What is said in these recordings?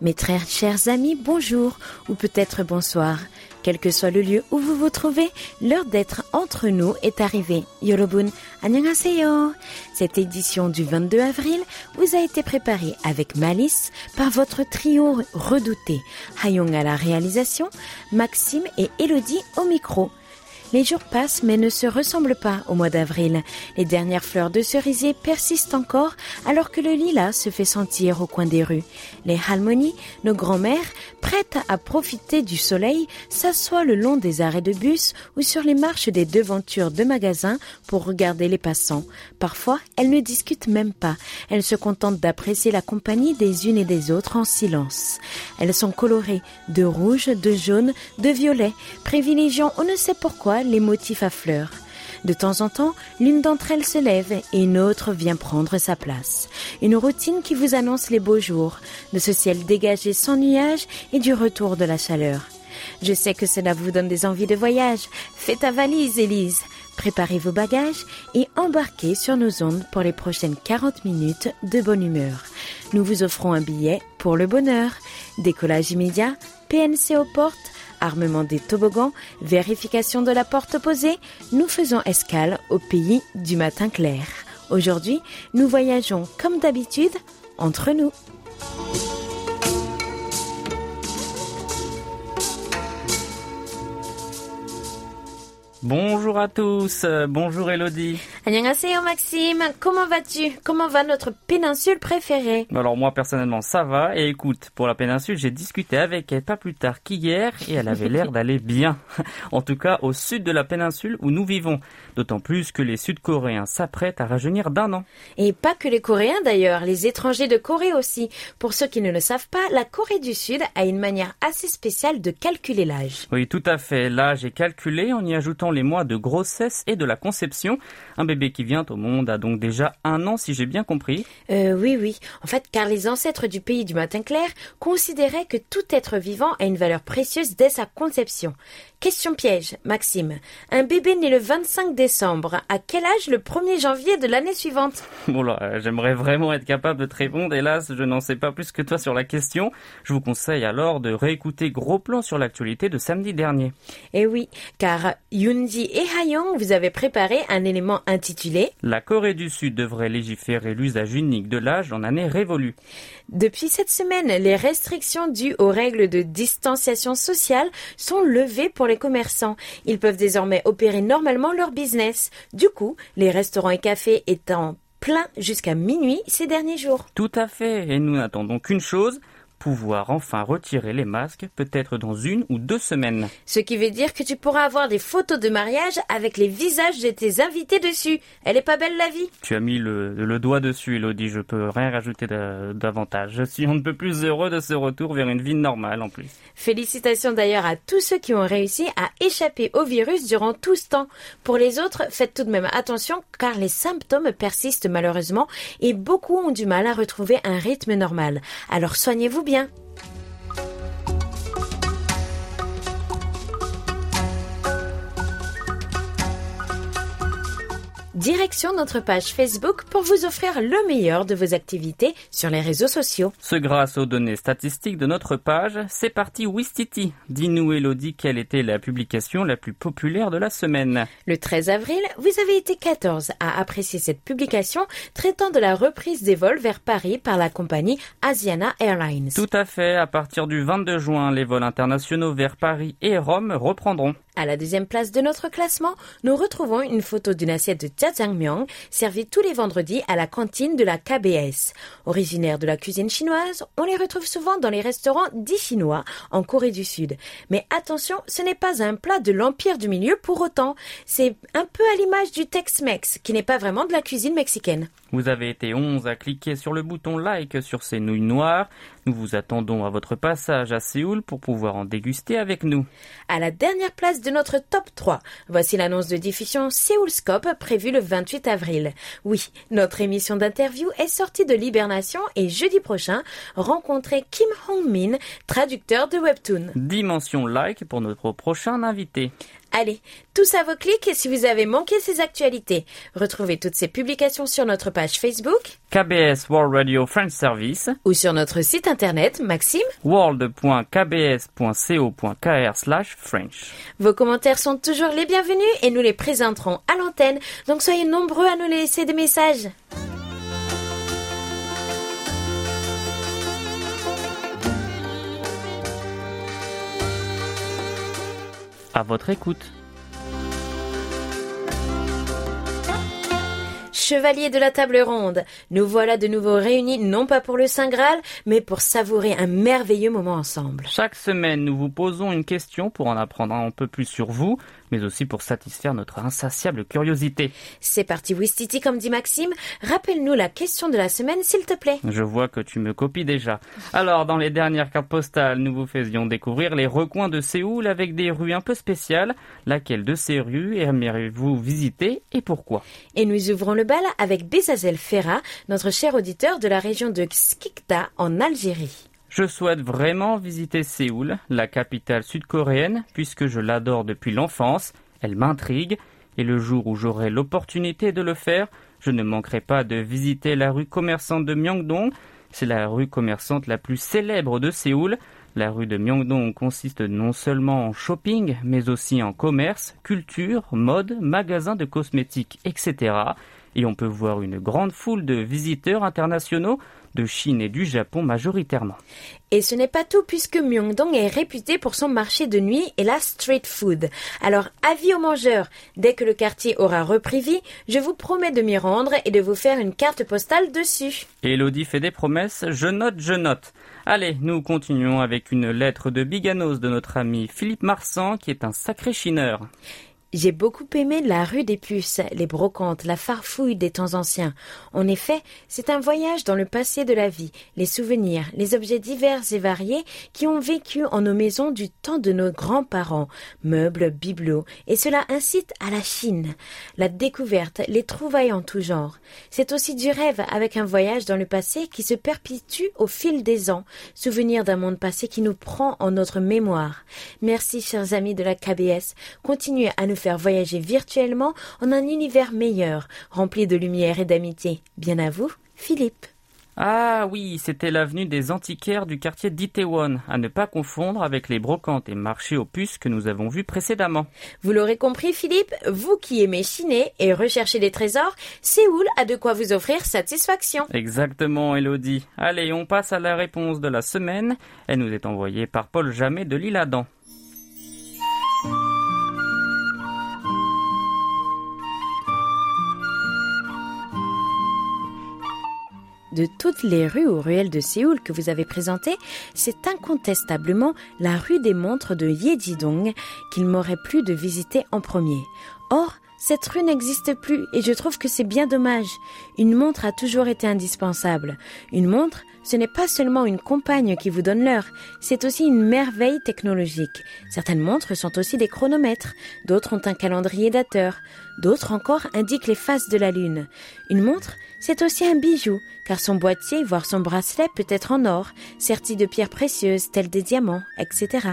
Mes très chers amis, bonjour ou peut-être bonsoir. Quel que soit le lieu où vous vous trouvez, l'heure d'être entre nous est arrivée. Yorobun, annyeonghaseyo. Cette édition du 22 avril vous a été préparée avec malice par votre trio redouté. Hayong à la réalisation, Maxime et Elodie au micro. Les jours passent mais ne se ressemblent pas au mois d'avril. Les dernières fleurs de cerisier persistent encore alors que le lilas se fait sentir au coin des rues. Les halmonies, nos grands-mères, prêtes à profiter du soleil, s'assoient le long des arrêts de bus ou sur les marches des devantures de magasins pour regarder les passants. Parfois, elles ne discutent même pas. Elles se contentent d'apprécier la compagnie des unes et des autres en silence. Elles sont colorées de rouge, de jaune, de violet, privilégiant on ne sait pourquoi les motifs à fleurs. De temps en temps, l'une d'entre elles se lève et une autre vient prendre sa place. Une routine qui vous annonce les beaux jours, de ce ciel dégagé sans nuages et du retour de la chaleur. Je sais que cela vous donne des envies de voyage. Faites ta valise, Élise. Préparez vos bagages et embarquez sur nos ondes pour les prochaines 40 minutes de bonne humeur. Nous vous offrons un billet pour le bonheur. Décollage immédiat, PNC aux portes, armement des toboggans, vérification de la porte opposée, nous faisons escale au pays du matin clair. Aujourd'hui, nous voyageons comme d'habitude entre nous. Bonjour à tous, bonjour Elodie. Annyeonghaseyo Maxime, comment vas-tu? Comment va notre péninsule préférée? Alors moi personnellement ça va et écoute, pour la péninsule j'ai discuté avec elle pas plus tard qu'hier et elle avait l'air d'aller bien. En tout cas au sud de la péninsule où nous vivons. D'autant plus que les Sud-Coréens s'apprêtent à rajeunir d'un an. Et pas que les Coréens d'ailleurs, les étrangers de Corée aussi. Pour ceux qui ne le savent pas, la Corée du Sud a une manière assez spéciale de calculer l'âge. Oui tout à fait, l'âge est calculé en y ajoutant les mois de grossesse et de la conception. Un bébé qui vient au monde a donc déjà un an si j'ai bien compris. Euh, oui, oui. En fait, car les ancêtres du pays du matin clair considéraient que tout être vivant a une valeur précieuse dès sa conception. Question piège, Maxime. Un bébé né le 25 décembre, à quel âge le 1er janvier de l'année suivante là, euh, j'aimerais vraiment être capable de te répondre. Hélas, je n'en sais pas plus que toi sur la question. Je vous conseille alors de réécouter Gros Plan sur l'actualité de samedi dernier. Eh oui, car Yoonji et Hayong vous avez préparé un élément intitulé La Corée du Sud devrait légiférer l'usage unique de l'âge en année révolue. Depuis cette semaine, les restrictions dues aux règles de distanciation sociale sont levées pour les commerçants. Ils peuvent désormais opérer normalement leur business. Du coup, les restaurants et cafés étant pleins jusqu'à minuit ces derniers jours. Tout à fait, et nous n'attendons qu'une chose, pouvoir enfin retirer les masques, peut-être dans une ou deux semaines. Ce qui veut dire que tu pourras avoir des photos de mariage avec les visages de tes invités dessus. Elle est pas belle la vie? Tu as mis le, le doigt dessus, Elodie, je peux rien rajouter da- davantage. Je suis on ne peut plus heureux de ce retour vers une vie normale en plus. Félicitations d'ailleurs à tous ceux qui ont réussi à échapper au virus durant tout ce temps. Pour les autres, faites tout de même attention car les symptômes persistent malheureusement et beaucoup ont du mal à retrouver un rythme normal. Alors soignez-vous bien. Direction notre page Facebook pour vous offrir le meilleur de vos activités sur les réseaux sociaux. Ce grâce aux données statistiques de notre page, c'est parti Wistiti. Dis-nous Elodie quelle était la publication la plus populaire de la semaine? Le 13 avril, vous avez été 14 à apprécier cette publication traitant de la reprise des vols vers Paris par la compagnie Asiana Airlines. Tout à fait, à partir du 22 juin, les vols internationaux vers Paris et Rome reprendront. À la deuxième place de notre classement, nous retrouvons une photo d'une assiette de jjajangmyeon servie tous les vendredis à la cantine de la KBS. Originaires de la cuisine chinoise, on les retrouve souvent dans les restaurants dits chinois en Corée du Sud. Mais attention, ce n'est pas un plat de l'Empire du Milieu pour autant. C'est un peu à l'image du Tex-Mex, qui n'est pas vraiment de la cuisine mexicaine. Vous avez été 11 à cliquer sur le bouton like sur ces nouilles noires. Nous vous attendons à votre passage à Séoul pour pouvoir en déguster avec nous. À la dernière place de notre top 3, voici l'annonce de diffusion Séoulscope prévue le 28 avril. Oui, notre émission d'interview est sortie de l'hibernation et jeudi prochain, rencontrez Kim Hong-min, traducteur de Webtoon. Dimension like pour notre prochain invité. Allez, tous à vos clics si vous avez manqué ces actualités. Retrouvez toutes ces publications sur notre page Facebook KBS World Radio French Service ou sur notre site internet Maxime world.kbs.co.kr. Vos commentaires sont toujours les bienvenus et nous les présenterons à l'antenne, donc soyez nombreux à nous laisser des messages. À votre écoute. Chevaliers de la table ronde, nous voilà de nouveau réunis non pas pour le Saint Graal, mais pour savourer un merveilleux moment ensemble. Chaque semaine, nous vous posons une question pour en apprendre un peu plus sur vous, mais aussi pour satisfaire notre insatiable curiosité. C'est parti Wistiti comme dit Maxime, rappelle-nous la question de la semaine s'il te plaît. Je vois que tu me copies déjà. Alors, dans les dernières cartes postales, nous vous faisions découvrir les recoins de Séoul avec des rues un peu spéciales. Laquelle de ces rues aimeriez-vous visiter et pourquoi? Et nous ouvrons le bal avec Bezazel Ferra, notre cher auditeur de la région de Skikda en Algérie. Je souhaite vraiment visiter Séoul, la capitale sud-coréenne, puisque je l'adore depuis l'enfance, elle m'intrigue, et le jour où j'aurai l'opportunité de le faire, je ne manquerai pas de visiter la rue commerçante de Myeongdong. C'est la rue commerçante la plus célèbre de Séoul. La rue de Myeongdong consiste non seulement en shopping, mais aussi en commerce, culture, mode, magasins de cosmétiques, etc. Et on peut voir une grande foule de visiteurs internationaux de Chine et du Japon majoritairement. Et ce n'est pas tout puisque Myeongdong est réputé pour son marché de nuit et la street food. Alors avis aux mangeurs, dès que le quartier aura repris vie, je vous promets de m'y rendre et de vous faire une carte postale dessus. Elodie fait des promesses, je note, je note. Allez, nous continuons avec une lettre de Biganos de notre ami Philippe Marsan qui est un sacré chineur. J'ai beaucoup aimé la rue des puces, les brocantes, la farfouille des temps anciens. En effet, c'est un voyage dans le passé de la vie, les souvenirs, les objets divers et variés qui ont vécu en nos maisons du temps de nos grands-parents, meubles, bibelots, et cela incite à la Chine, la découverte, les trouvailles en tout genre. C'est aussi du rêve avec un voyage dans le passé qui se perpétue au fil des ans, souvenir d'un monde passé qui nous prend en notre mémoire. Merci, chers amis de la KBS. Continuez à nous faire voyager virtuellement en un univers meilleur, rempli de lumière et d'amitié. Bien à vous, Philippe. Ah oui, c'était l'avenue des antiquaires du quartier d'Itaewon, à ne pas confondre avec les brocantes et marchés aux puces que nous avons vus précédemment. Vous l'aurez compris, Philippe, vous qui aimez chiner et rechercher des trésors, Séoul a de quoi vous offrir satisfaction. Exactement, Elodie. Allez, on passe à la réponse de la semaine. Elle nous est envoyée par Paul Jamet de l'île de toutes les rues ou ruelles de Séoul que vous avez présentées, c'est incontestablement la rue des montres de Yedidong qu'il m'aurait plu de visiter en premier. Or, cette rue n'existe plus et je trouve que c'est bien dommage. Une montre a toujours été indispensable. Une montre, ce n'est pas seulement une compagne qui vous donne l'heure, c'est aussi une merveille technologique. Certaines montres sont aussi des chronomètres, d'autres ont un calendrier dateur, d'autres encore indiquent les phases de la lune. Une montre, c'est aussi un bijou, car son boîtier, voire son bracelet peut être en or, serti de pierres précieuses telles des diamants, etc.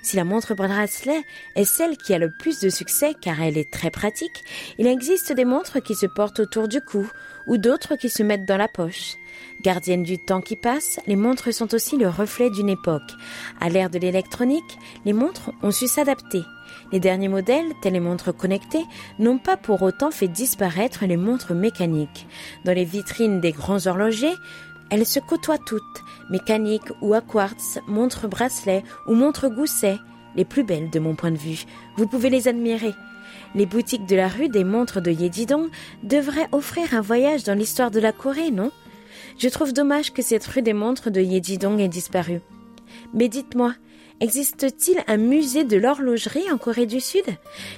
Si la montre bracelet est celle qui a le plus de succès car elle est très pratique, il existe des montres qui se portent autour du cou ou d'autres qui se mettent dans la poche. Gardiennes du temps qui passe, les montres sont aussi le reflet d'une époque. À l'ère de l'électronique, les montres ont su s'adapter. Les derniers modèles, tels les montres connectées, n'ont pas pour autant fait disparaître les montres mécaniques. Dans les vitrines des grands horlogers, elles se côtoient toutes, mécaniques ou à quartz, montres bracelets ou montres gousset, les plus belles de mon point de vue. Vous pouvez les admirer. Les boutiques de la rue des montres de Yedidong devraient offrir un voyage dans l'histoire de la Corée, non? Je trouve dommage que cette rue des montres de Yedidong ait disparu. Mais dites-moi, Existe-t-il un musée de l'horlogerie en Corée du Sud?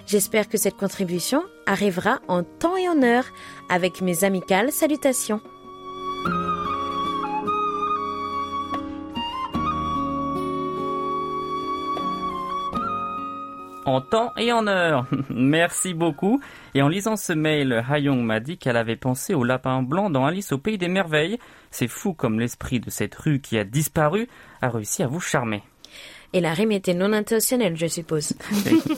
J'espère que cette contribution arrivera en temps et en heure avec mes amicales salutations. En temps et en heure. Merci beaucoup. Et en lisant ce mail, Hayong m'a dit qu'elle avait pensé au lapin blanc dans Alice au pays des merveilles. C'est fou comme l'esprit de cette rue qui a disparu a réussi à vous charmer. Et la rime était non intentionnelle, je suppose.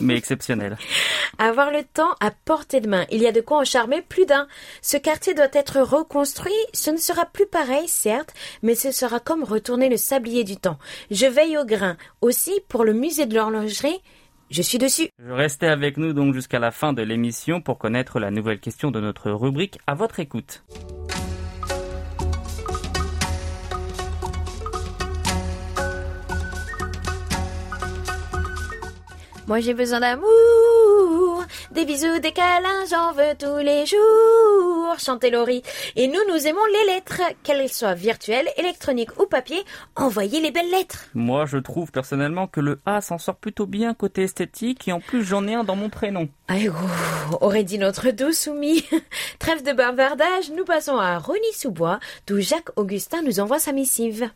Mais exceptionnelle. Avoir le temps à portée de main. Il y a de quoi en charmer plus d'un. Ce quartier doit être reconstruit. Ce ne sera plus pareil, certes, mais ce sera comme retourner le sablier du temps. Je veille au grain. Aussi, pour le musée de l'horlogerie, je suis dessus. Restez avec nous donc jusqu'à la fin de l'émission pour connaître la nouvelle question de notre rubrique à votre écoute. Moi j'ai besoin d'amour, des bisous, des câlins, j'en veux tous les jours. Chantez Laurie. Et nous, nous aimons les lettres, qu'elles soient virtuelles, électroniques ou papier. Envoyez les belles lettres. Moi, je trouve personnellement que le A s'en sort plutôt bien côté esthétique et en plus j'en ai un dans mon prénom. Aïe, aurait dit notre doux soumis. Trêve de bavardage, nous passons à Rony-sous-Bois, d'où Jacques Augustin nous envoie sa missive.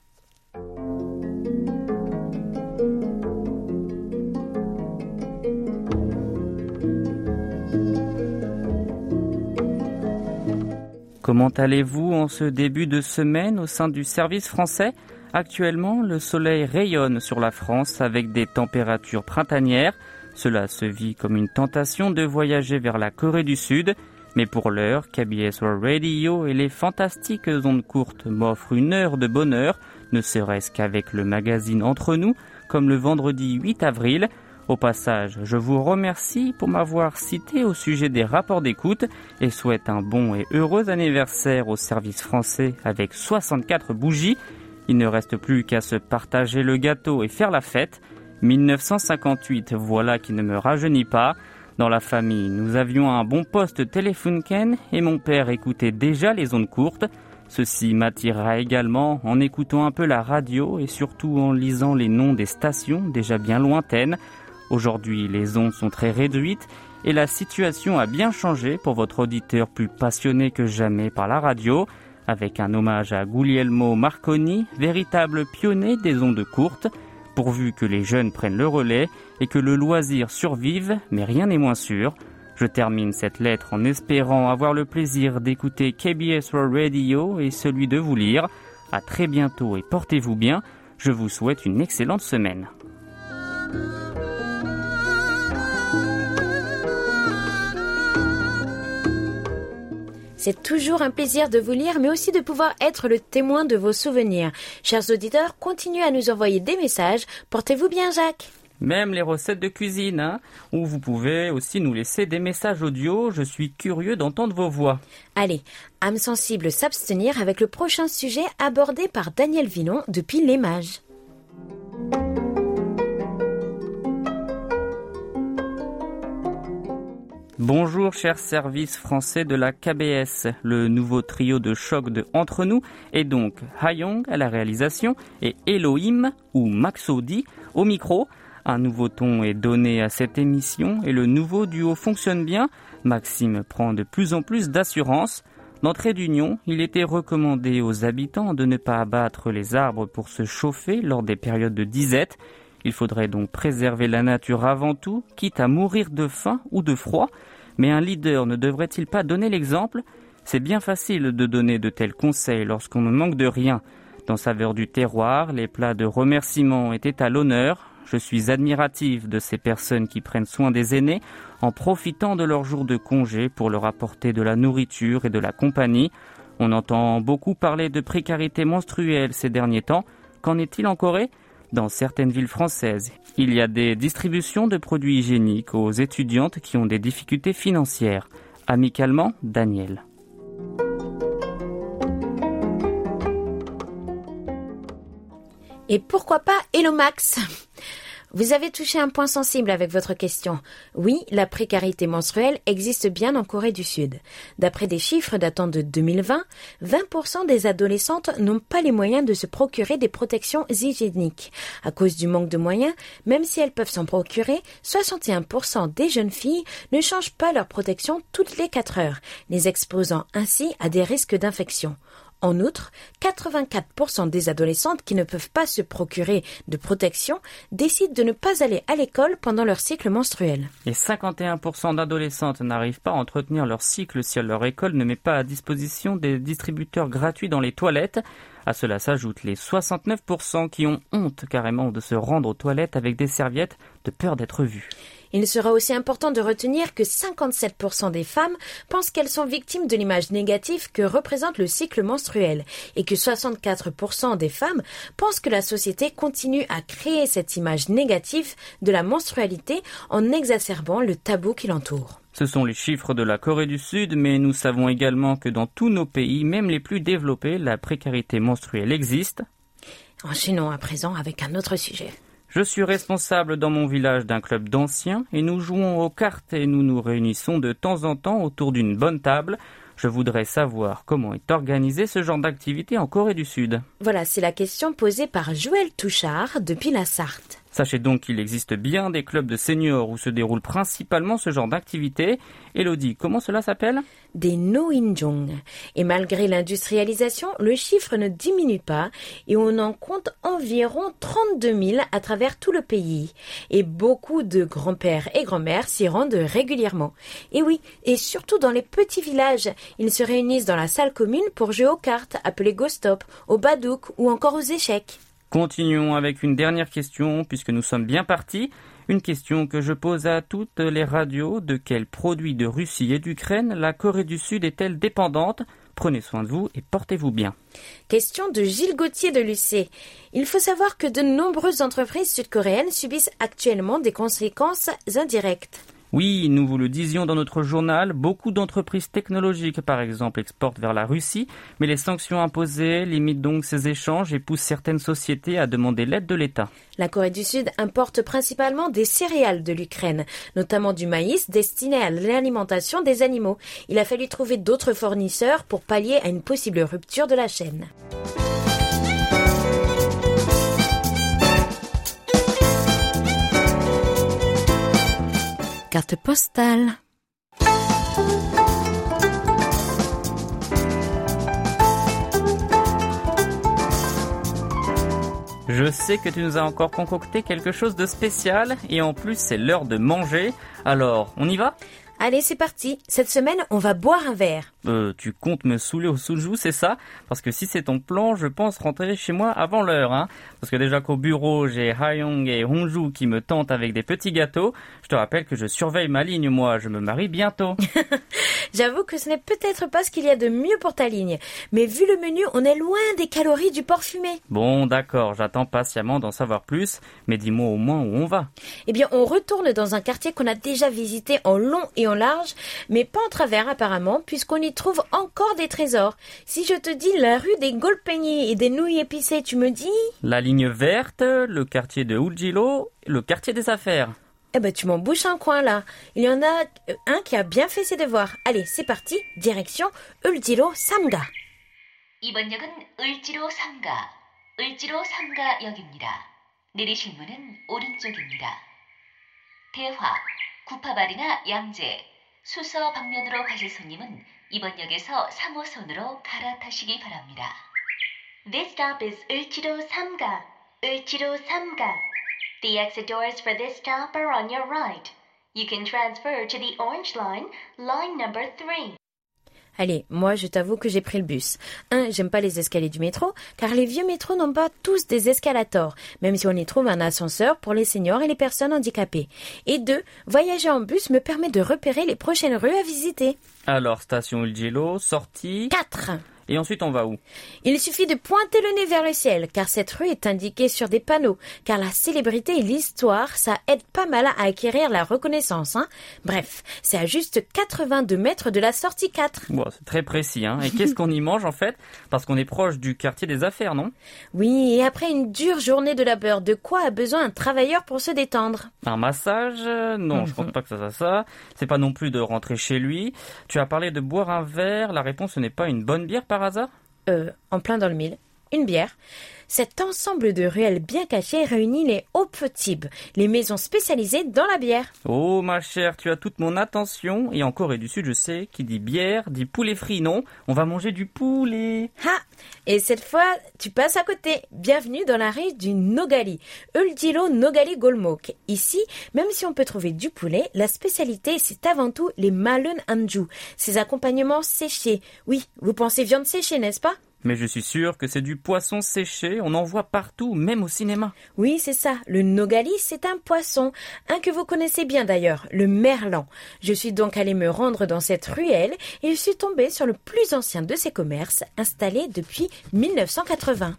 Comment allez-vous en ce début de semaine au sein du service français? Actuellement, le soleil rayonne sur la France avec des températures printanières. Cela se vit comme une tentation de voyager vers la Corée du Sud. Mais pour l'heure, KBS Radio et les fantastiques ondes courtes m'offrent une heure de bonheur, ne serait-ce qu'avec le magazine Entre nous, comme le vendredi 8 avril. Au passage, je vous remercie pour m'avoir cité au sujet des rapports d'écoute et souhaite un bon et heureux anniversaire au service français avec 64 bougies. Il ne reste plus qu'à se partager le gâteau et faire la fête. 1958, voilà qui ne me rajeunit pas. Dans la famille, nous avions un bon poste Telefunken et mon père écoutait déjà les ondes courtes. Ceci m'attira également en écoutant un peu la radio et surtout en lisant les noms des stations déjà bien lointaines. Aujourd'hui, les ondes sont très réduites et la situation a bien changé pour votre auditeur plus passionné que jamais par la radio, avec un hommage à Guglielmo Marconi, véritable pionnier des ondes courtes, pourvu que les jeunes prennent le relais et que le loisir survive, mais rien n'est moins sûr. Je termine cette lettre en espérant avoir le plaisir d'écouter KBS Radio et celui de vous lire. À très bientôt et portez-vous bien. Je vous souhaite une excellente semaine. C'est toujours un plaisir de vous lire, mais aussi de pouvoir être le témoin de vos souvenirs. Chers auditeurs, continuez à nous envoyer des messages. Portez-vous bien, Jacques. Même les recettes de cuisine, hein, où vous pouvez aussi nous laisser des messages audio. Je suis curieux d'entendre vos voix. Allez, âme sensible s'abstenir avec le prochain sujet abordé par Daniel Villon depuis Les Mages. Bonjour chers services français de la KBS. Le nouveau trio de choc de Entre nous est donc Hayong à la réalisation et Elohim ou Maxodi au micro. Un nouveau ton est donné à cette émission et le nouveau duo fonctionne bien. Maxime prend de plus en plus d'assurance. D'entrée d'union, il était recommandé aux habitants de ne pas abattre les arbres pour se chauffer lors des périodes de disette. Il faudrait donc préserver la nature avant tout, quitte à mourir de faim ou de froid. Mais un leader ne devrait-il pas donner l'exemple? C'est bien facile de donner de tels conseils lorsqu'on ne manque de rien. Dans saveur du terroir, les plats de remerciement étaient à l'honneur. Je suis admiratif de ces personnes qui prennent soin des aînés en profitant de leurs jours de congé pour leur apporter de la nourriture et de la compagnie. On entend beaucoup parler de précarité menstruelle ces derniers temps. Qu'en est-il en Corée? Dans certaines villes françaises, il y a des distributions de produits hygiéniques aux étudiantes qui ont des difficultés financières. Amicalement, Daniel. Et pourquoi pas Hello Max vous avez touché un point sensible avec votre question. Oui, la précarité menstruelle existe bien en Corée du Sud. D'après des chiffres datant de 2020, 20% des adolescentes n'ont pas les moyens de se procurer des protections hygiéniques. À cause du manque de moyens, même si elles peuvent s'en procurer, 61% des jeunes filles ne changent pas leur protection toutes les 4 heures, les exposant ainsi à des risques d'infection. En outre, 84% des adolescentes qui ne peuvent pas se procurer de protection décident de ne pas aller à l'école pendant leur cycle menstruel. Et 51% d'adolescentes n'arrivent pas à entretenir leur cycle si leur école ne met pas à disposition des distributeurs gratuits dans les toilettes. À cela s'ajoutent les 69% qui ont honte carrément de se rendre aux toilettes avec des serviettes de peur d'être vus. Il sera aussi important de retenir que 57% des femmes pensent qu'elles sont victimes de l'image négative que représente le cycle menstruel et que 64% des femmes pensent que la société continue à créer cette image négative de la menstrualité en exacerbant le tabou qui l'entoure. Ce sont les chiffres de la Corée du Sud, mais nous savons également que dans tous nos pays, même les plus développés, la précarité menstruelle existe. Enchaînons à présent avec un autre sujet. Je suis responsable dans mon village d'un club d'anciens et nous jouons aux cartes et nous nous réunissons de temps en temps autour d'une bonne table. Je voudrais savoir comment est organisé ce genre d'activité en Corée du Sud. Voilà, c'est la question posée par Joël Touchard depuis la Sarthe. Sachez donc qu'il existe bien des clubs de seniors où se déroule principalement ce genre d'activité. Elodie, comment cela s'appelle? Des Noinjong. Et malgré l'industrialisation, le chiffre ne diminue pas et on en compte environ 32 000 à travers tout le pays. Et beaucoup de grands-pères et grand-mères s'y rendent régulièrement. Et oui, et surtout dans les petits villages, ils se réunissent dans la salle commune pour jouer aux cartes, appelées Go-Stop, au badouk ou encore aux échecs. Continuons avec une dernière question puisque nous sommes bien partis. Une question que je pose à toutes les radios. De quels produits de Russie et d'Ukraine la Corée du Sud est-elle dépendante? Prenez soin de vous et portez-vous bien. Question de Gilles Gauthier de l'UC. Il faut savoir que de nombreuses entreprises sud-coréennes subissent actuellement des conséquences indirectes. Oui, nous vous le disions dans notre journal, beaucoup d'entreprises technologiques, par exemple, exportent vers la Russie, mais les sanctions imposées limitent donc ces échanges et poussent certaines sociétés à demander l'aide de l'État. La Corée du Sud importe principalement des céréales de l'Ukraine, notamment du maïs destiné à l'alimentation des animaux. Il a fallu trouver d'autres fournisseurs pour pallier à une possible rupture de la chaîne. Carte postale. Je sais que tu nous as encore concocté quelque chose de spécial et en plus c'est l'heure de manger. Alors, on y va? Allez, c'est parti. Cette semaine, on va boire un verre. Euh, tu comptes me saouler au soujou, c'est ça? Parce que si c'est ton plan, je pense rentrer chez moi avant l'heure, hein. Parce que déjà qu'au bureau, j'ai Hayong et Hongju qui me tentent avec des petits gâteaux. Je te rappelle que je surveille ma ligne, moi. Je me marie bientôt. J'avoue que ce n'est peut-être pas ce qu'il y a de mieux pour ta ligne. Mais vu le menu, on est loin des calories du porc fumé. Bon, d'accord. J'attends patiemment d'en savoir plus. Mais dis-moi au moins où on va. Eh bien, on retourne dans un quartier qu'on a déjà visité en long et en large, mais pas en travers apparemment, puisqu'on y trouve encore des trésors. Si je te dis la rue des Golpeigniers et des nouilles épicées, tu me dis La ligne verte, le quartier de Uljilo, le quartier des affaires. Eh ben, tu m'en bouches un coin là. Il y en a un qui a bien fait ses devoirs. Allez, c'est parti. Direction Uljilo Samga. 이번 역은 을지로 3가, 을지로 3가 역입니다. 내리실 문은 오른쪽입니다. 대화, 구파발이나 양재, 수서 방면으로 가실 손님은 이번 역에서 3호선으로 갈아타시기 바랍니다. This stop is 을지로 3가, 을지로 3가. The exit doors for this stop are on your right. You can transfer to the orange line, line number 3. Allez, moi je t'avoue que j'ai pris le bus. Un, j'aime pas les escaliers du métro, car les vieux métros n'ont pas tous des escalators, même si on y trouve un ascenseur pour les seniors et les personnes handicapées. Et deux, voyager en bus me permet de repérer les prochaines rues à visiter. Alors, station Ulgelo, sortie... 4. Et ensuite, on va où? Il suffit de pointer le nez vers le ciel, car cette rue est indiquée sur des panneaux, car la célébrité et l'histoire, ça aide pas mal à acquérir la reconnaissance. Hein Bref, c'est à juste 82 mètres de la sortie 4. Bon, c'est très précis. Hein et qu'est-ce qu'on y mange en fait? Parce qu'on est proche du quartier des affaires, non? Oui, et après une dure journée de labeur, de quoi a besoin un travailleur pour se détendre? Un massage? Non, je pense pas que ça soit ça. C'est pas non plus de rentrer chez lui. Tu as parlé de boire un verre. La réponse, ce n'est pas une bonne bière par Euh, en plein dans le mille. Une bière. Cet ensemble de ruelles bien cachées réunit les Opetib, les maisons spécialisées dans la bière. Oh ma chère, tu as toute mon attention. Et en Corée du Sud, je sais, qui dit bière, dit poulet frit, non? On va manger du poulet. Ha Et cette fois, tu passes à côté. Bienvenue dans la rue du Nogali, Uldilo Nogali Golmok. Ici, même si on peut trouver du poulet, la spécialité, c'est avant tout les malun anju, ces accompagnements séchés. Oui, vous pensez viande séchée, n'est-ce pas? Mais je suis sûr que c'est du poisson séché, on en voit partout, même au cinéma. Oui, c'est ça. Le nogali, c'est un poisson, un que vous connaissez bien d'ailleurs, le merlan. Je suis donc allée me rendre dans cette ruelle et je suis tombée sur le plus ancien de ces commerces, installé depuis 1980.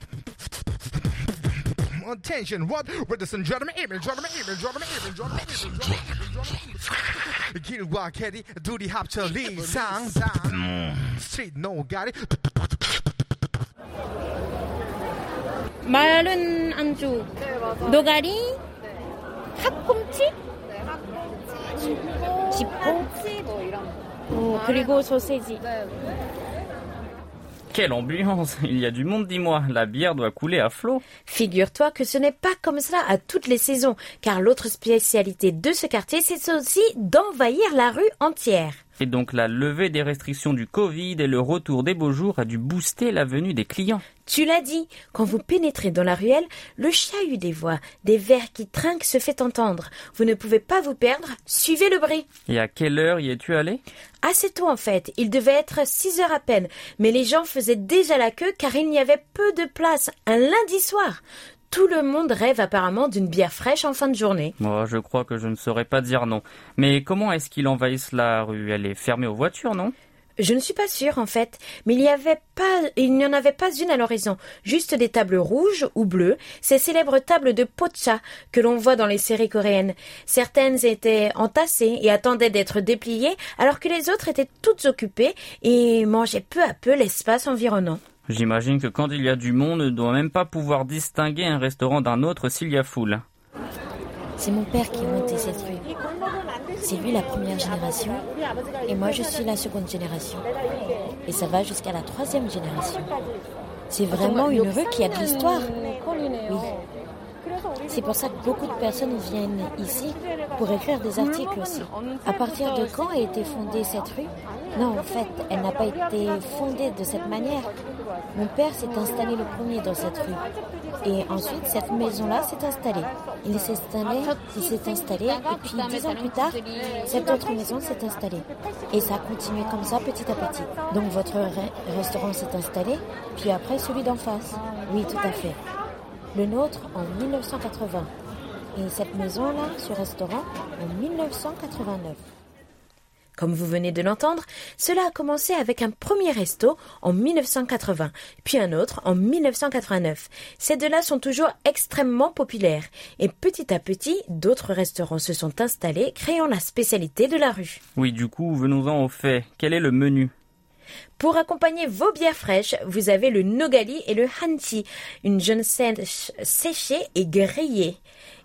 마른 안주, 노가리, 핫꿈치, 지포, 어, 그리고 소세지. Quelle ambiance Il y a du monde, dis-moi. La bière doit couler à flot. Figure-toi que ce n'est pas comme cela à toutes les saisons, car l'autre spécialité de ce quartier, c'est aussi d'envahir la rue entière. Et donc la levée des restrictions du Covid et le retour des beaux jours a dû booster la venue des clients. Tu l'as dit, quand vous pénétrez dans la ruelle, le chahut des voix, des verres qui trinquent se fait entendre. Vous ne pouvez pas vous perdre, suivez le bruit. Et à quelle heure y es-tu allé? Assez tôt en fait, il devait être 6 heures à peine, mais les gens faisaient déjà la queue car il n'y avait peu de place un lundi soir. Tout le monde rêve apparemment d'une bière fraîche en fin de journée. Moi, je crois que je ne saurais pas dire non. Mais comment est-ce qu'ils envahissent la rue? Elle est fermée aux voitures, non? Je ne suis pas sûre en fait, mais il n'y avait pas, il n'y en avait pas une à l'horizon, juste des tables rouges ou bleues, ces célèbres tables de pocha que l'on voit dans les séries coréennes. Certaines étaient entassées et attendaient d'être dépliées, alors que les autres étaient toutes occupées et mangeaient peu à peu l'espace environnant. J'imagine que quand il y a du monde, on ne doit même pas pouvoir distinguer un restaurant d'un autre s'il y a foule. C'est mon père qui a monté cette rue. C'est lui la première génération et moi je suis la seconde génération. Et ça va jusqu'à la troisième génération. C'est vraiment une rue qui a de l'histoire. Oui. C'est pour ça que beaucoup de personnes viennent ici pour écrire des articles aussi. À partir de quand a été fondée cette rue? Non, en fait, elle n'a pas été fondée de cette manière. Mon père s'est installé le premier dans cette rue. Et ensuite, cette maison-là s'est installée. Il s'est installé, il s'est installé, et puis dix ans plus tard, cette autre maison s'est installée. Et ça a continué comme ça petit à petit. Donc votre re- restaurant s'est installé, puis après celui d'en face. Oui, tout à fait. Le nôtre en 1980. Et cette maison-là, ce restaurant, en 1989. Comme vous venez de l'entendre, cela a commencé avec un premier resto en 1980, puis un autre en 1989. Ces deux-là sont toujours extrêmement populaires, et petit à petit, d'autres restaurants se sont installés, créant la spécialité de la rue. Oui, du coup, venons-en au fait. Quel est le menu? Pour accompagner vos bières fraîches, vous avez le nogali et le hanchi, une jeune sèche séchée et grillée.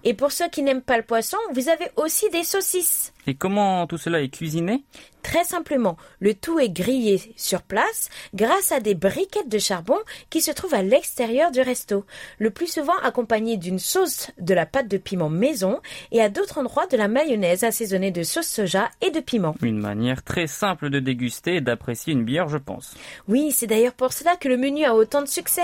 Et pour ceux qui n'aiment pas le poisson, vous avez aussi des saucisses. Et comment tout cela est cuisiné? Très simplement, le tout est grillé sur place grâce à des briquettes de charbon qui se trouvent à l'extérieur du resto, le plus souvent accompagné d'une sauce de la pâte de piment maison et à d'autres endroits de la mayonnaise assaisonnée de sauce soja et de piment. Une manière très simple de déguster et d'apprécier une bière, je pense. Oui, c'est d'ailleurs pour cela que le menu a autant de succès.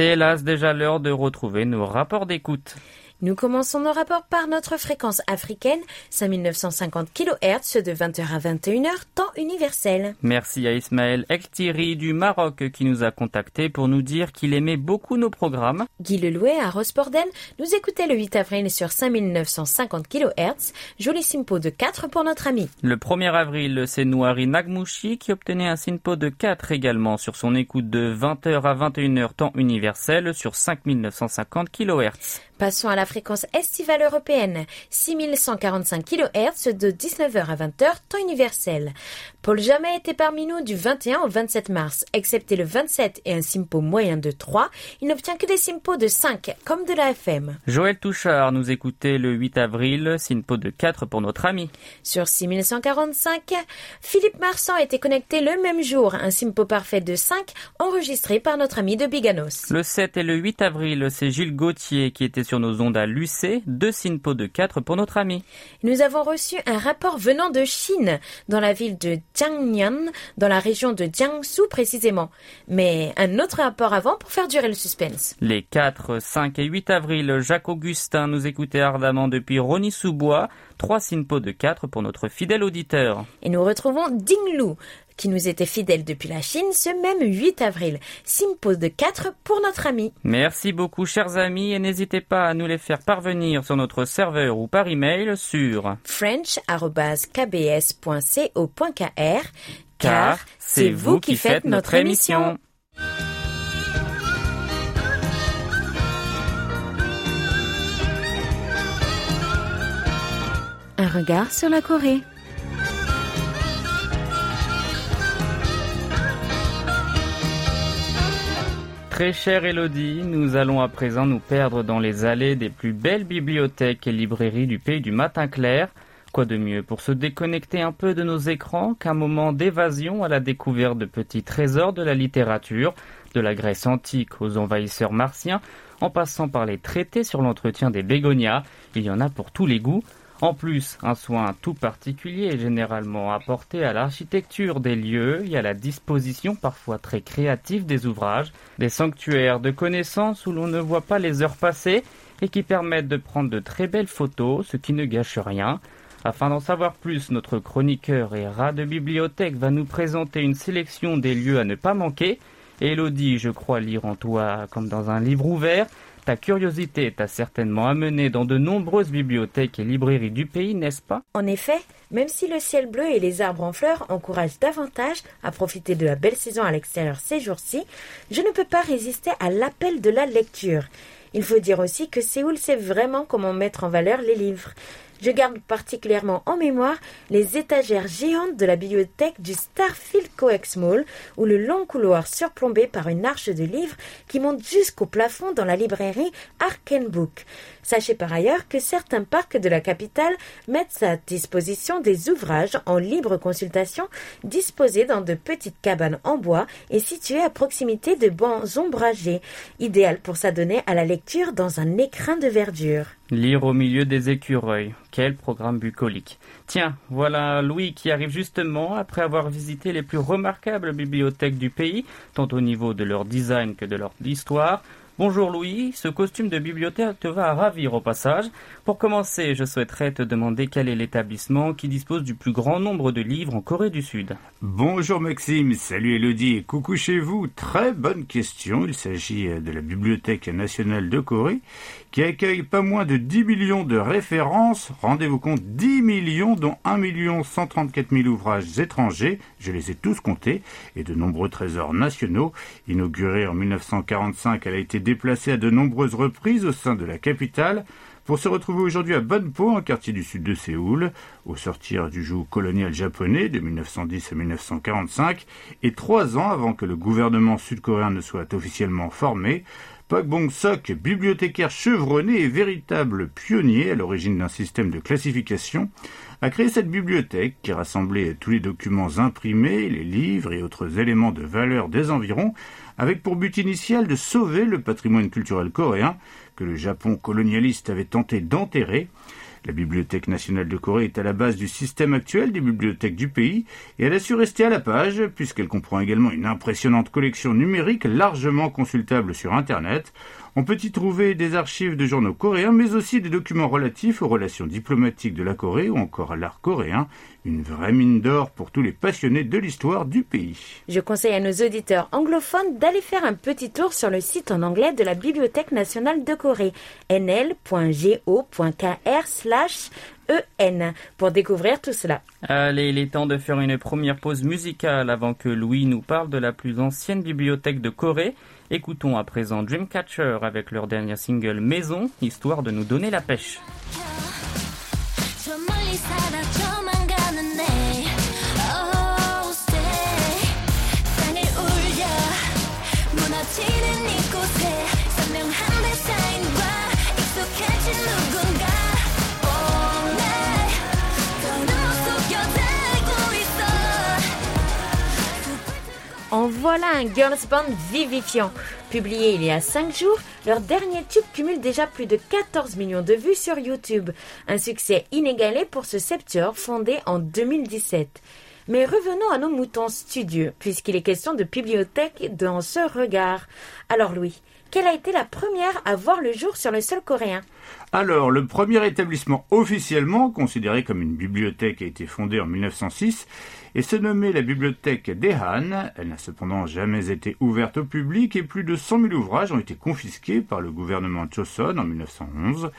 C'est hélas déjà l'heure de retrouver nos rapports d'écoute. Nous commençons nos rapports par notre fréquence africaine, 5950 kHz de 20h à 21h, temps universel. Merci à Ismaël Ektiri du Maroc qui nous a contactés pour nous dire qu'il aimait beaucoup nos programmes. Guy Lelouet à Rosporden nous écoutait le 8 avril sur 5950 kHz, joli simpo de 4 pour notre ami. Le 1er avril, c'est Noari Nagmouchi qui obtenait un SINPO de 4 également sur son écoute de 20h à 21h temps universel sur 5950 kHz. Passons à la fréquence estivale européenne, 6145 kHz de 19h à 20h, temps universel. Paul Jamais était parmi nous du 21 au 27 mars. Excepté le 27 et un simpo moyen de 3, il n'obtient que des simpos de 5, comme de la FM. Joël Touchard nous écoutait le 8 avril, SINPO de 4 pour notre ami. Sur 6145, Philippe Marsan était connecté le même jour, un simpo parfait de 5, enregistré par notre ami de Biganos. Le 7 et le 8 avril, c'est Gilles Gauthier qui était sur nos ondes à l'UC, deux SINPO de 4 pour notre ami. Nous avons reçu un rapport venant de Chine, dans la ville de Jiangnan, dans la région de Jiangsu précisément. Mais un autre rapport avant pour faire durer le suspense. Les 4, 5 et 8 avril, Jacques Augustin nous écoutait ardemment depuis Rony-sous-Bois, trois SINPO de 4 pour notre fidèle auditeur. Et nous retrouvons Dinglu, qui nous était fidèle depuis la Chine ce même 8 avril. Simpo de 4 pour notre ami. Merci beaucoup chers amis et n'hésitez pas à nous les faire parvenir sur notre serveur ou par email sur french.kbs.co.kr car c'est vous qui faites notre émission. Un regard sur la Corée. Très chère Elodie, nous allons à présent nous perdre dans les allées des plus belles bibliothèques et librairies du pays du matin clair. Quoi de mieux pour se déconnecter un peu de nos écrans qu'un moment d'évasion à la découverte de petits trésors de la littérature, de la Grèce antique aux envahisseurs martiens, en passant par les traités sur l'entretien des bégonias, il y en a pour tous les goûts. En plus, un soin tout particulier est généralement apporté à l'architecture des lieux et à la disposition parfois très créative des ouvrages, des sanctuaires de connaissances où l'on ne voit pas les heures passer et qui permettent de prendre de très belles photos, ce qui ne gâche rien. Afin d'en savoir plus, notre chroniqueur et rat de bibliothèque va nous présenter une sélection des lieux à ne pas manquer. Elodie, je crois lire en toi comme dans un livre ouvert, ta curiosité t'a certainement amené dans de nombreuses bibliothèques et librairies du pays, n'est-ce pas? En effet, même si le ciel bleu et les arbres en fleurs encouragent davantage à profiter de la belle saison à l'extérieur ces jours-ci, je ne peux pas résister à l'appel de la lecture. Il faut dire aussi que Séoul sait vraiment comment mettre en valeur les livres. Je garde particulièrement en mémoire les étagères géantes de la bibliothèque du Starfield Coex Mall, ou le long couloir surplombé par une arche de livres qui monte jusqu'au plafond dans la librairie Arkenbook. Sachez par ailleurs que certains parcs de la capitale mettent à disposition des ouvrages en libre consultation disposés dans de petites cabanes en bois et situés à proximité de bancs ombragés, idéal pour s'adonner à la lecture dans un écrin de verdure. Lire au milieu des écureuils. Quel programme bucolique. Tiens, voilà Louis qui arrive justement après avoir visité les plus remarquables bibliothèques du pays, tant au niveau de leur design que de leur histoire. Bonjour Louis, ce costume de bibliothèque te va ravir au passage. Pour commencer, je souhaiterais te demander quel est l'établissement qui dispose du plus grand nombre de livres en Corée du Sud. Bonjour Maxime, salut Elodie et coucou chez vous. Très bonne question. Il s'agit euh, de la Bibliothèque nationale de Corée qui accueille pas moins de 10 millions de références. Rendez-vous compte, 10 millions dont 1 million 134 000 ouvrages étrangers. Je les ai tous comptés et de nombreux trésors nationaux. Inaugurée en 1945, elle a été déplacée à de nombreuses reprises au sein de la capitale pour se retrouver aujourd'hui à Bonpo, un quartier du sud de Séoul, au sortir du joug colonial japonais de 1910 à 1945, et trois ans avant que le gouvernement sud-coréen ne soit officiellement formé, Pak Bong-sok, bibliothécaire chevronné et véritable pionnier à l'origine d'un système de classification, a créé cette bibliothèque qui rassemblait tous les documents imprimés, les livres et autres éléments de valeur des environs, avec pour but initial de sauver le patrimoine culturel coréen que le Japon colonialiste avait tenté d'enterrer. La Bibliothèque nationale de Corée est à la base du système actuel des bibliothèques du pays et elle a su rester à la page puisqu'elle comprend également une impressionnante collection numérique largement consultable sur Internet. On peut y trouver des archives de journaux coréens mais aussi des documents relatifs aux relations diplomatiques de la Corée ou encore à l'art coréen, une vraie mine d'or pour tous les passionnés de l'histoire du pays. Je conseille à nos auditeurs anglophones d'aller faire un petit tour sur le site en anglais de la Bibliothèque nationale de Corée, nl.go.kr EN pour découvrir tout cela. Allez, il est temps de faire une première pause musicale avant que Louis nous parle de la plus ancienne bibliothèque de Corée. Écoutons à présent Dreamcatcher avec leur dernier single Maison, histoire de nous donner la pêche. En voilà un girls band vivifiant. Publié il y a 5 jours, leur dernier tube cumule déjà plus de 14 millions de vues sur YouTube. Un succès inégalé pour ce septuor fondé en 2017. Mais revenons à nos moutons studieux, puisqu'il est question de bibliothèque dans ce regard. Alors Louis, quelle a été la première à voir le jour sur le sol coréen? Alors, le premier établissement officiellement considéré comme une bibliothèque a été fondé en 1906 et se nommait la bibliothèque d'Ehan. Elle n'a cependant jamais été ouverte au public et plus de 100 000 ouvrages ont été confisqués par le gouvernement Choson en 1911.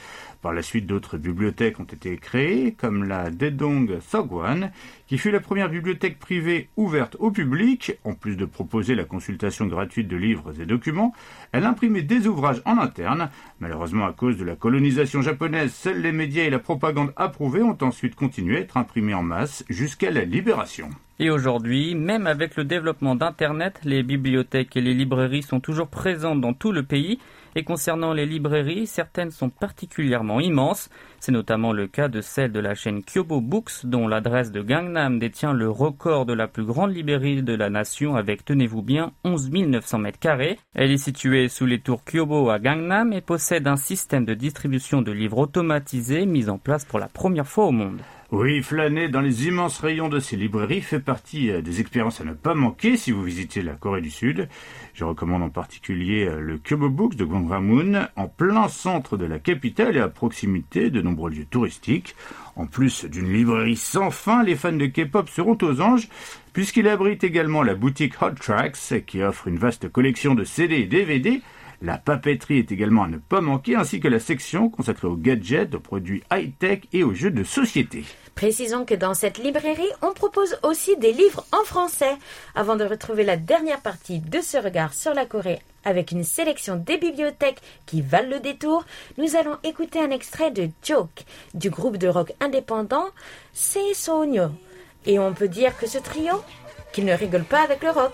Par la suite, d'autres bibliothèques ont été créées, comme la Dedong Sogwan, qui fut la première bibliothèque privée ouverte au public. En plus de proposer la consultation gratuite de livres et documents, elle imprimait des ouvrages en interne. Malheureusement, à cause de la colonisation japonaise, seuls les médias et la propagande approuvée ont ensuite continué à être imprimés en masse jusqu'à la libération. Et aujourd'hui, même avec le développement d'Internet, les bibliothèques et les librairies sont toujours présentes dans tout le pays. Et concernant les librairies, certaines sont particulièrement immenses. C'est notamment le cas de celle de la chaîne Kyobo Books, dont l'adresse de Gangnam détient le record de la plus grande librairie de la nation avec, tenez-vous bien, 11 900 mètres carrés. Elle est située sous les tours Kyobo à Gangnam et possède un système de distribution de livres automatisé mis en place pour la première fois au monde. Oui, flâner dans les immenses rayons de ces librairies fait partie euh, des expériences à ne pas manquer si vous visitez la Corée du Sud. Je recommande en particulier euh, le Kyobo Books de Gwanghwamun, en plein centre de la capitale et à proximité de nombreux lieux touristiques. En plus d'une librairie sans fin, les fans de K-pop seront aux anges, puisqu'il abrite également la boutique Hot Tracks, qui offre une vaste collection de CD et DVD, la papeterie est également à ne pas manquer, ainsi que la section consacrée aux gadgets, aux produits high-tech et aux jeux de société. Précisons que dans cette librairie, on propose aussi des livres en français. Avant de retrouver la dernière partie de ce regard sur la Corée avec une sélection des bibliothèques qui valent le détour, nous allons écouter un extrait de Joke du groupe de rock indépendant Seisonyo. Et on peut dire que ce trio, qu'il ne rigole pas avec le rock.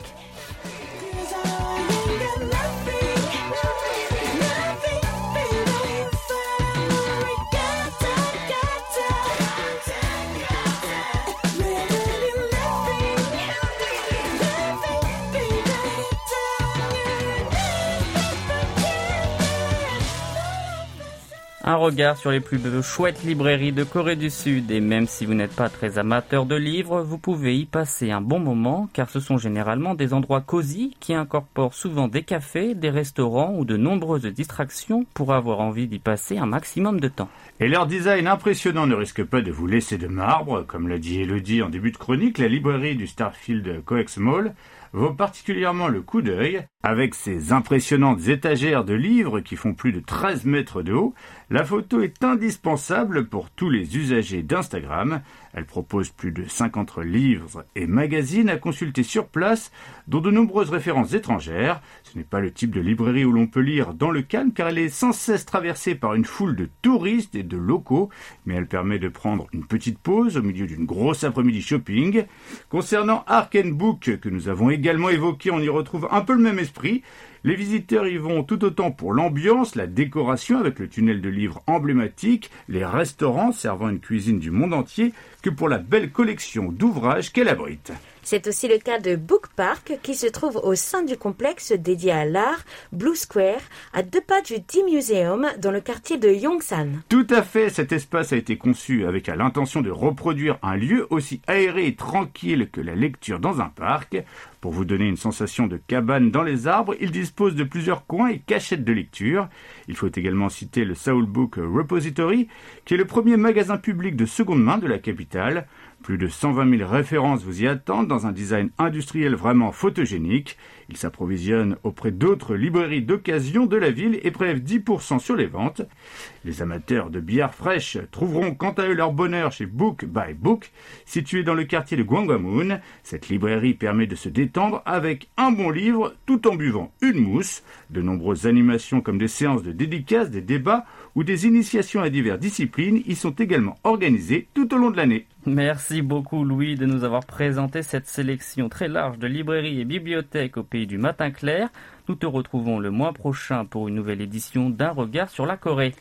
Un regard sur les plus chouettes librairies de Corée du Sud et même si vous n'êtes pas très amateur de livres, vous pouvez y passer un bon moment car ce sont généralement des endroits cosy qui incorporent souvent des cafés, des restaurants ou de nombreuses distractions pour avoir envie d'y passer un maximum de temps. Et leur design impressionnant ne risque pas de vous laisser de marbre. Comme l'a dit Elodie en début de chronique, la librairie du Starfield Coex Mall vaut particulièrement le coup d'œil. Avec ses impressionnantes étagères de livres qui font plus de 13 mètres de haut, la photo est indispensable pour tous les usagers d'Instagram. Elle propose plus de 50 livres et magazines à consulter sur place, dont de nombreuses références étrangères. Ce n'est pas le type de librairie où l'on peut lire dans le calme, car elle est sans cesse traversée par une foule de touristes et de locaux, mais elle permet de prendre une petite pause au milieu d'une grosse après-midi shopping. Concernant Ark Book, que nous avons également évoqué, on y retrouve un peu le même esprit. Les visiteurs y vont tout autant pour l'ambiance, la décoration avec le tunnel de livres emblématique, les restaurants servant une cuisine du monde entier, que pour la belle collection d'ouvrages qu'elle abrite. C'est aussi le cas de Book Park qui se trouve au sein du complexe dédié à l'art Blue Square à deux pas du D-Museum dans le quartier de Yongsan. Tout à fait, cet espace a été conçu avec l'intention de reproduire un lieu aussi aéré et tranquille que la lecture dans un parc. Pour vous donner une sensation de cabane dans les arbres, il dispose de plusieurs coins et cachettes de lecture. Il faut également citer le Soul Book Repository, qui est le premier magasin public de seconde main de la capitale. Plus de 120 000 références vous y attendent dans un design industriel vraiment photogénique. Il s'approvisionne auprès d'autres librairies d'occasion de la ville et prélève 10% sur les ventes. Les amateurs de bière fraîche trouveront quant à eux leur bonheur chez Book by Book, situé dans le quartier de Gwangwamun. Cette librairie permet de se détendre avec un bon livre tout en buvant une mousse. De nombreuses animations comme des séances de dédicaces, des débats ou des initiations à diverses disciplines y sont également organisées tout au long de l'année. Merci beaucoup Louis de nous avoir présenté cette sélection très large de librairies et bibliothèques au pays du matin clair. Nous te retrouvons le mois prochain pour une nouvelle édition d'un regard sur la Corée.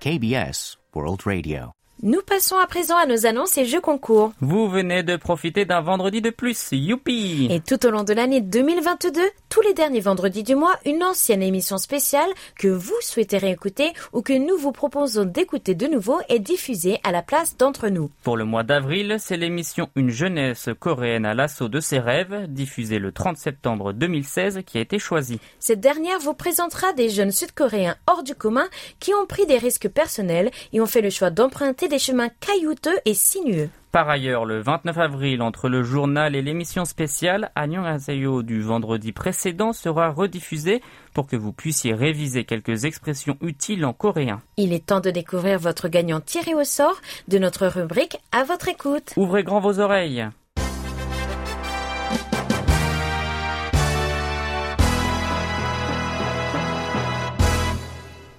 KBS World Radio. Nous passons à présent à nos annonces et jeux concours. Vous venez de profiter d'un vendredi de plus, youpi Et tout au long de l'année 2022, tous les derniers vendredis du mois, une ancienne émission spéciale que vous souhaitez réécouter ou que nous vous proposons d'écouter de nouveau est diffusée à la place d'entre nous. Pour le mois d'avril, c'est l'émission Une jeunesse coréenne à l'assaut de ses rêves, diffusée le 30 septembre 2016, qui a été choisie. Cette dernière vous présentera des jeunes sud-coréens hors du commun qui ont pris des risques personnels et ont fait le choix d'emprunter des chemins caillouteux et sinueux. Par ailleurs, le 29 avril, entre le journal et l'émission spéciale, Annyeonghaseyo du vendredi précédent sera rediffusé pour que vous puissiez réviser quelques expressions utiles en coréen. Il est temps de découvrir votre gagnant tiré au sort de notre rubrique à votre écoute. Ouvrez grand vos oreilles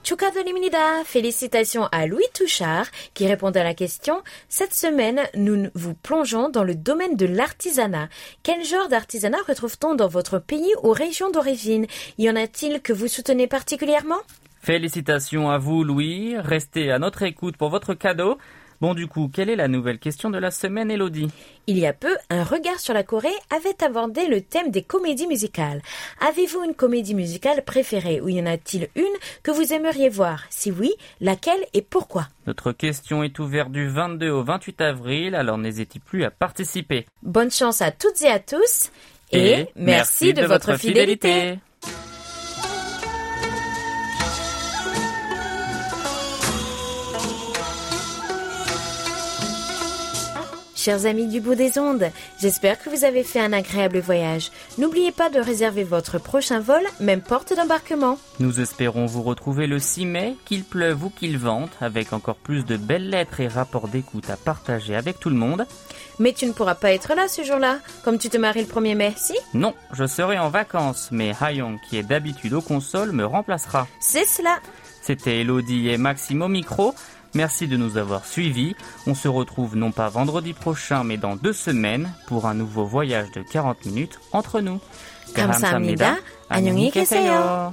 Chukadolimnida, félicitations à Louis Touchard qui répond à la question. Cette semaine, nous vous plongeons dans le domaine de l'artisanat. Quel genre d'artisanat retrouve-t-on dans votre pays ou région d'origine? Y en a-t-il que vous soutenez particulièrement? Félicitations à vous, Louis. Restez à notre écoute pour votre cadeau. Bon, du coup, quelle est la nouvelle question de la semaine, Elodie Il y a peu, un regard sur la Corée avait abordé le thème des comédies musicales. Avez-vous une comédie musicale préférée ou y en a-t-il une que vous aimeriez voir? Si oui, laquelle et pourquoi? Notre question est ouverte du 22 au 28 avril, alors n'hésitez plus à participer. Bonne chance à toutes et à tous et, merci, de, votre fidélité. Chers amis du bout des ondes, j'espère que vous avez fait un agréable voyage. N'oubliez pas de réserver votre prochain vol, même porte d'embarquement. Nous espérons vous retrouver le 6 mai, qu'il pleuve ou qu'il vente, avec encore plus de belles lettres et rapports d'écoute à partager avec tout le monde. Mais tu ne pourras pas être là ce jour-là, comme tu te maries le 1er mai, si? Non, je serai en vacances, mais Hayong, qui est d'habitude aux consoles, me remplacera. C'est cela. C'était Elodie et Maxime au micro. Merci de nous avoir suivis. On se retrouve non pas vendredi prochain, mais dans deux semaines pour un nouveau voyage de 40 minutes entre nous. 감사합니다. 안녕히 계세요.